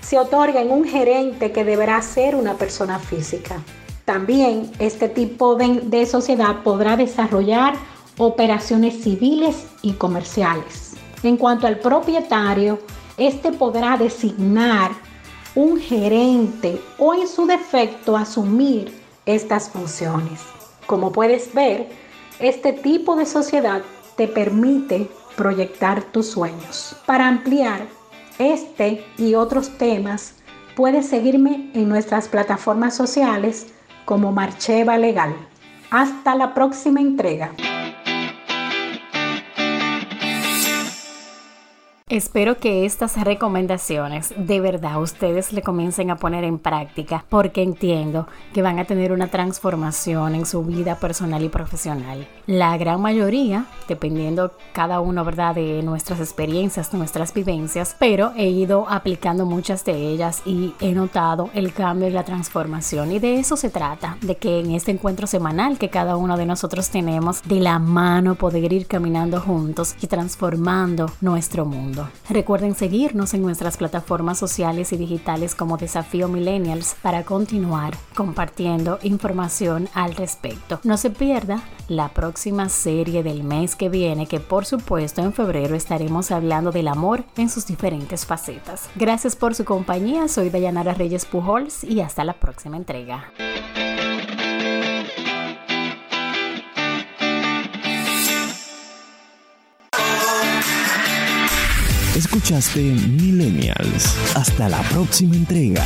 se otorga en un gerente que deberá ser una persona física. También este tipo de, de sociedad podrá desarrollar operaciones civiles y comerciales. En cuanto al propietario, este podrá designar un gerente o en su defecto asumir estas funciones. Como puedes ver, este tipo de sociedad te permite proyectar tus sueños. Para ampliar este y otros temas, puedes seguirme en nuestras plataformas sociales como Marcheva Legal. Hasta la próxima entrega. Espero que estas recomendaciones de verdad ustedes le comiencen a poner en práctica porque entiendo que van a tener una transformación en su vida personal y profesional. La gran mayoría, dependiendo cada uno, ¿verdad?, de nuestras experiencias, nuestras vivencias, pero he ido aplicando muchas de ellas y he notado el cambio y la transformación. Y de eso se trata, de que en este encuentro semanal que cada uno de nosotros tenemos, de la mano poder ir caminando juntos y transformando nuestro Recuerden seguirnos en nuestras plataformas sociales y digitales como Desafío Millennials para continuar compartiendo información al respecto. No se pierda la próxima serie del mes que viene, que por supuesto en febrero estaremos hablando del amor en sus diferentes facetas. Gracias por su compañía, soy Dayanara Reyes Pujols y hasta la próxima entrega. Escuchaste Millennials. Hasta la próxima entrega.